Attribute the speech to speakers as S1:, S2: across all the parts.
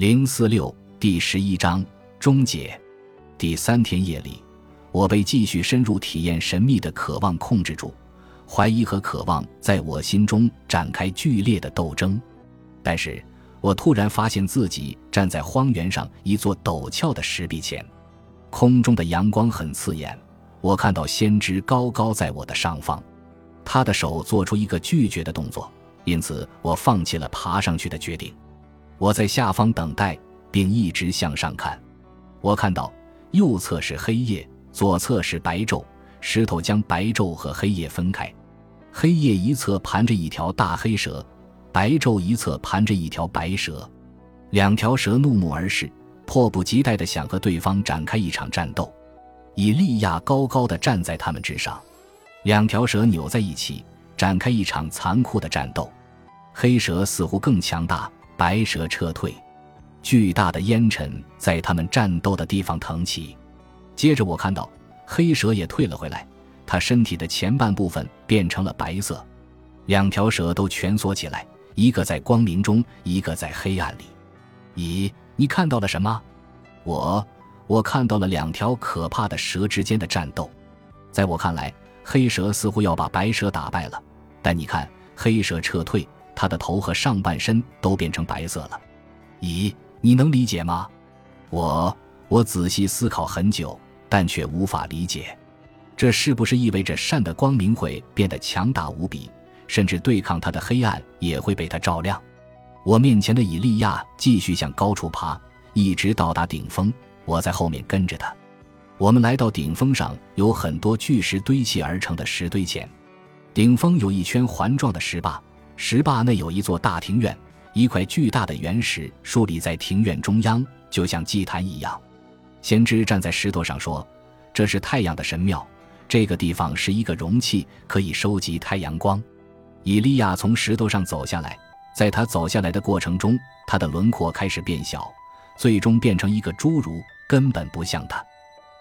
S1: 零四六第十一章终结。第三天夜里，我被继续深入体验神秘的渴望控制住，怀疑和渴望在我心中展开剧烈的斗争。但是我突然发现自己站在荒原上一座陡峭的石壁前，空中的阳光很刺眼。我看到先知高高在我的上方，他的手做出一个拒绝的动作，因此我放弃了爬上去的决定。我在下方等待，并一直向上看。我看到右侧是黑夜，左侧是白昼。石头将白昼和黑夜分开，黑夜一侧盘着一条大黑蛇，白昼一侧盘着一条白蛇。两条蛇怒目而视，迫不及待地想和对方展开一场战斗。以利亚高高的站在他们之上，两条蛇扭在一起，展开一场残酷的战斗。黑蛇似乎更强大。白蛇撤退，巨大的烟尘在他们战斗的地方腾起。接着，我看到黑蛇也退了回来，它身体的前半部分变成了白色。两条蛇都蜷缩起来，一个在光明中，一个在黑暗里。咦，你看到了什么？我，我看到了两条可怕的蛇之间的战斗。在我看来，黑蛇似乎要把白蛇打败了。但你看，黑蛇撤退。他的头和上半身都变成白色了，咦，你能理解吗？我我仔细思考很久，但却无法理解，这是不是意味着善的光明会变得强大无比，甚至对抗他的黑暗也会被他照亮？我面前的以利亚继续向高处爬，一直到达顶峰，我在后面跟着他。我们来到顶峰上，有很多巨石堆砌而成的石堆前，顶峰有一圈环状的石坝。石坝内有一座大庭院，一块巨大的原石竖立在庭院中央，就像祭坛一样。先知站在石头上说：“这是太阳的神庙，这个地方是一个容器，可以收集太阳光。”以利亚从石头上走下来，在他走下来的过程中，他的轮廓开始变小，最终变成一个侏儒，根本不像他。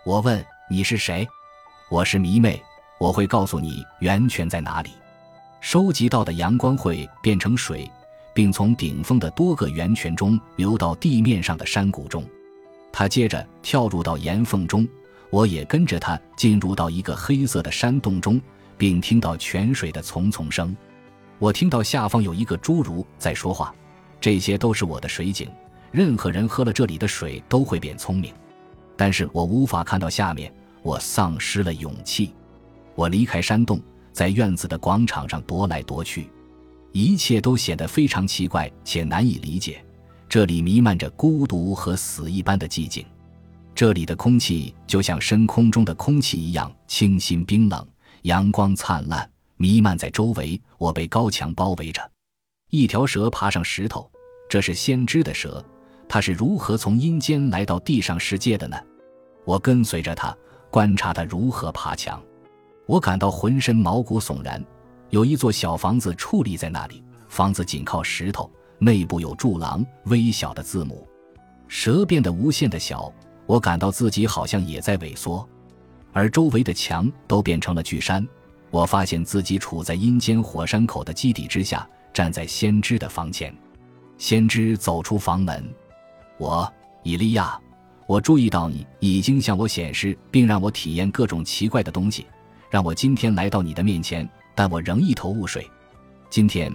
S1: 我问：“你是谁？”“我是迷妹，我会告诉你源泉在哪里。”收集到的阳光会变成水，并从顶峰的多个源泉中流到地面上的山谷中。他接着跳入到岩缝中，我也跟着他进入到一个黑色的山洞中，并听到泉水的淙淙声。我听到下方有一个侏儒在说话。这些都是我的水井，任何人喝了这里的水都会变聪明。但是我无法看到下面，我丧失了勇气。我离开山洞。在院子的广场上踱来踱去，一切都显得非常奇怪且难以理解。这里弥漫着孤独和死一般的寂静，这里的空气就像深空中的空气一样清新冰冷。阳光灿烂，弥漫在周围。我被高墙包围着。一条蛇爬上石头，这是先知的蛇。它是如何从阴间来到地上世界的呢？我跟随着它，观察它如何爬墙。我感到浑身毛骨悚然，有一座小房子矗立在那里，房子紧靠石头，内部有柱廊，微小的字母。蛇变得无限的小，我感到自己好像也在萎缩，而周围的墙都变成了巨山。我发现自己处在阴间火山口的基底之下，站在先知的房前。先知走出房门，我，以利亚，我注意到你已经向我显示并让我体验各种奇怪的东西。让我今天来到你的面前，但我仍一头雾水。今天，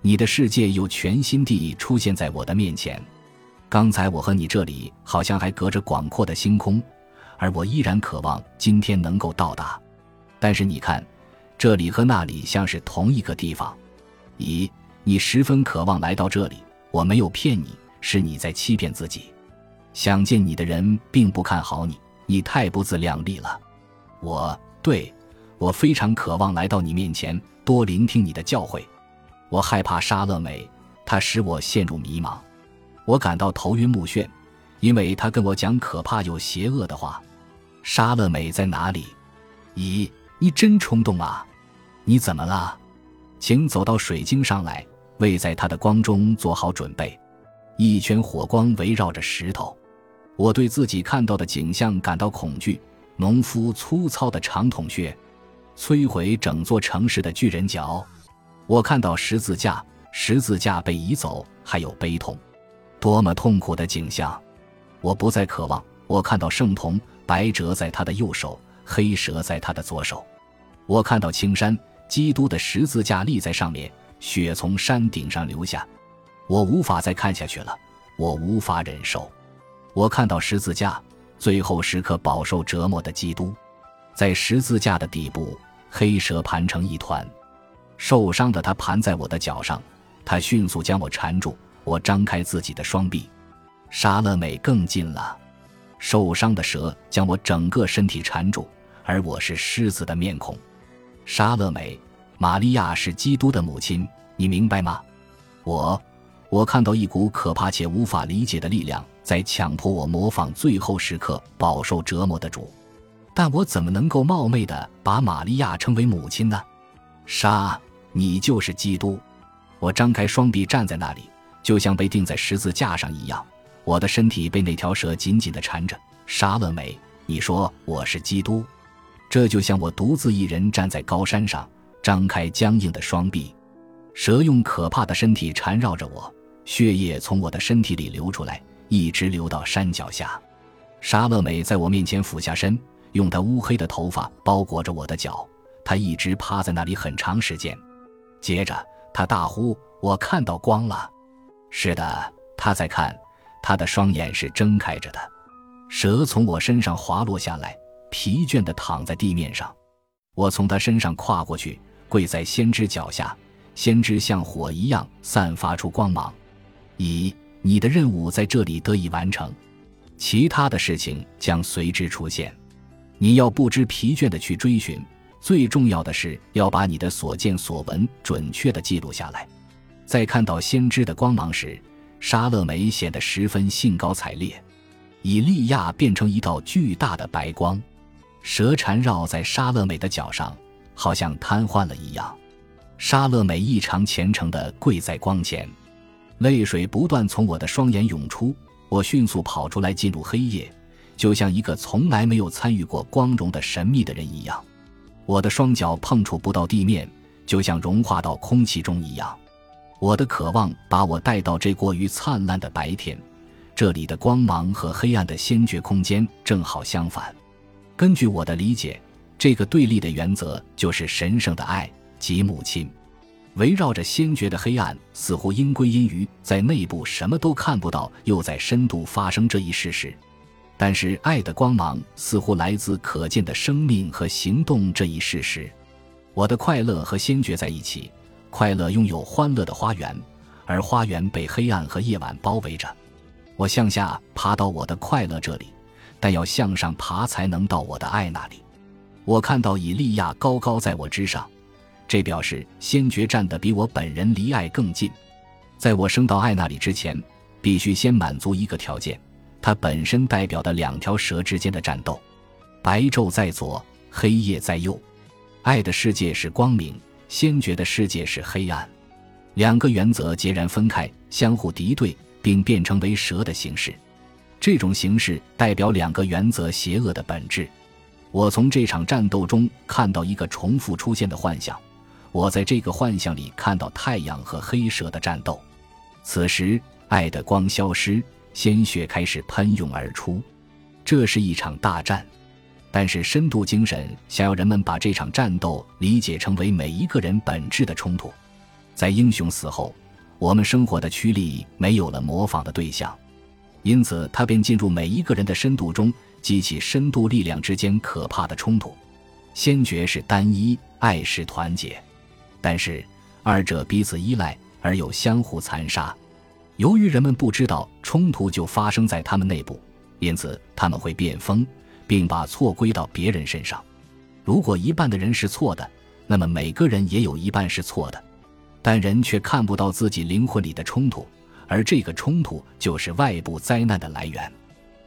S1: 你的世界又全新地出现在我的面前。刚才我和你这里好像还隔着广阔的星空，而我依然渴望今天能够到达。但是你看，这里和那里像是同一个地方。咦，你十分渴望来到这里，我没有骗你，是你在欺骗自己。想见你的人并不看好你，你太不自量力了。我对。我非常渴望来到你面前，多聆听你的教诲。我害怕沙乐美，她使我陷入迷茫。我感到头晕目眩，因为她跟我讲可怕又邪恶的话。沙乐美在哪里？咦，你真冲动啊！你怎么了？请走到水晶上来，为在它的光中做好准备。一圈火光围绕着石头。我对自己看到的景象感到恐惧。农夫粗糙的长筒靴。摧毁整座城市的巨人脚，我看到十字架，十字架被移走，还有悲痛。多么痛苦的景象！我不再渴望。我看到圣童白折在他的右手，黑蛇在他的左手。我看到青山，基督的十字架立在上面，血从山顶上流下。我无法再看下去了，我无法忍受。我看到十字架，最后时刻饱受折磨的基督，在十字架的底部，黑蛇盘成一团，受伤的他盘在我的脚上，他迅速将我缠住。我张开自己的双臂，沙乐美更近了。受伤的蛇将我整个身体缠住，而我是狮子的面孔。沙乐美，玛利亚是基督的母亲，你明白吗？我，我看到一股可怕且无法理解的力量在强迫我模仿最后时刻饱受折磨的主，但我怎么能够冒昧的把玛利亚称为母亲呢？沙，你就是基督。我张开双臂站在那里。就像被钉在十字架上一样，我的身体被那条蛇紧紧地缠着。沙乐美，你说我是基督，这就像我独自一人站在高山上，张开僵硬的双臂，蛇用可怕的身体缠绕着我，血液从我的身体里流出来，一直流到山脚下。沙乐美在我面前俯下身，用他乌黑的头发包裹着我的脚，他一直趴在那里很长时间。接着，他大呼：“我看到光了！”是的，他在看，他的双眼是睁开着的。蛇从我身上滑落下来，疲倦地躺在地面上。我从他身上跨过去，跪在先知脚下。先知像火一样散发出光芒。以你的任务在这里得以完成，其他的事情将随之出现。你要不知疲倦地去追寻，最重要的是要把你的所见所闻准确地记录下来。在看到先知的光芒时，沙乐美显得十分兴高采烈。以利亚变成一道巨大的白光，蛇缠绕在沙乐美的脚上，好像瘫痪了一样。沙乐美异常虔诚地跪在光前，泪水不断从我的双眼涌出。我迅速跑出来，进入黑夜，就像一个从来没有参与过光荣的神秘的人一样。我的双脚碰触不到地面，就像融化到空气中一样。我的渴望把我带到这过于灿烂的白天，这里的光芒和黑暗的先决空间正好相反。根据我的理解，这个对立的原则就是神圣的爱及母亲。围绕着先决的黑暗，似乎因归因于在内部什么都看不到，又在深度发生这一事实；但是爱的光芒似乎来自可见的生命和行动这一事实。我的快乐和先觉在一起。快乐拥有欢乐的花园，而花园被黑暗和夜晚包围着。我向下爬到我的快乐这里，但要向上爬才能到我的爱那里。我看到以利亚高高在我之上，这表示先决站得比我本人离爱更近。在我升到爱那里之前，必须先满足一个条件，它本身代表的两条蛇之间的战斗：白昼在左，黑夜在右。爱的世界是光明。先觉的世界是黑暗，两个原则截然分开，相互敌对，并变成为蛇的形式。这种形式代表两个原则邪恶的本质。我从这场战斗中看到一个重复出现的幻象，我在这个幻象里看到太阳和黑蛇的战斗。此时，爱的光消失，鲜血开始喷涌而出，这是一场大战。但是深度精神想要人们把这场战斗理解成为每一个人本质的冲突，在英雄死后，我们生活的驱力没有了模仿的对象，因此他便进入每一个人的深度中，激起深度力量之间可怕的冲突。先觉是单一，爱是团结，但是二者彼此依赖而又相互残杀。由于人们不知道冲突就发生在他们内部，因此他们会变疯。并把错归到别人身上。如果一半的人是错的，那么每个人也有一半是错的。但人却看不到自己灵魂里的冲突，而这个冲突就是外部灾难的来源。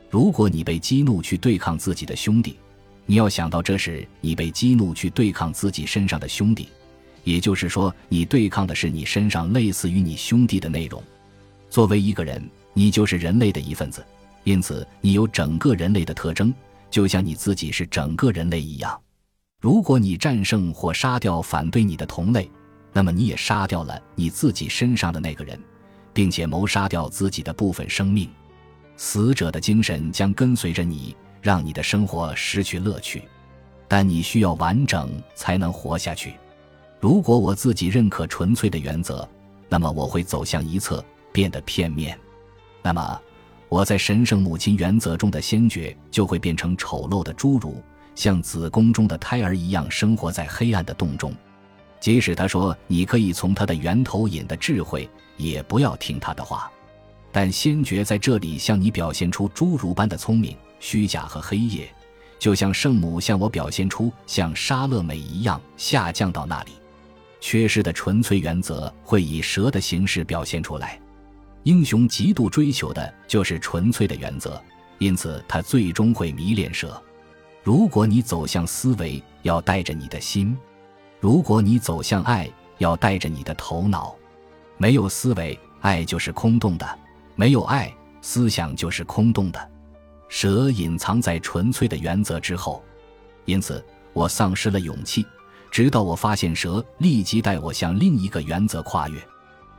S1: 如果你被激怒去对抗自己的兄弟，你要想到这是你被激怒去对抗自己身上的兄弟，也就是说，你对抗的是你身上类似于你兄弟的内容。作为一个人，你就是人类的一份子，因此你有整个人类的特征。就像你自己是整个人类一样，如果你战胜或杀掉反对你的同类，那么你也杀掉了你自己身上的那个人，并且谋杀掉自己的部分生命。死者的精神将跟随着你，让你的生活失去乐趣。但你需要完整才能活下去。如果我自己认可纯粹的原则，那么我会走向一侧，变得片面。那么，我在神圣母亲原则中的先觉就会变成丑陋的侏儒，像子宫中的胎儿一样生活在黑暗的洞中。即使他说你可以从他的源头引的智慧，也不要听他的话。但先觉在这里向你表现出侏儒般的聪明、虚假和黑夜，就像圣母向我表现出像沙乐美一样下降到那里。缺失的纯粹原则会以蛇的形式表现出来。英雄极度追求的就是纯粹的原则，因此他最终会迷恋蛇。如果你走向思维，要带着你的心；如果你走向爱，要带着你的头脑。没有思维，爱就是空洞的。没有爱，思想就是空洞的。蛇隐藏在纯粹的原则之后，因此我丧失了勇气，直到我发现蛇立即带我向另一个原则跨越。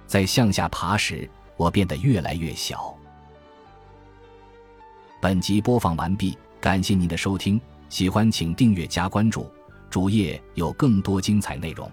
S1: 在向下爬时，我变得越来越小。本集播放完毕，感谢您的收听，喜欢请订阅加关注，主页有更多精彩内容。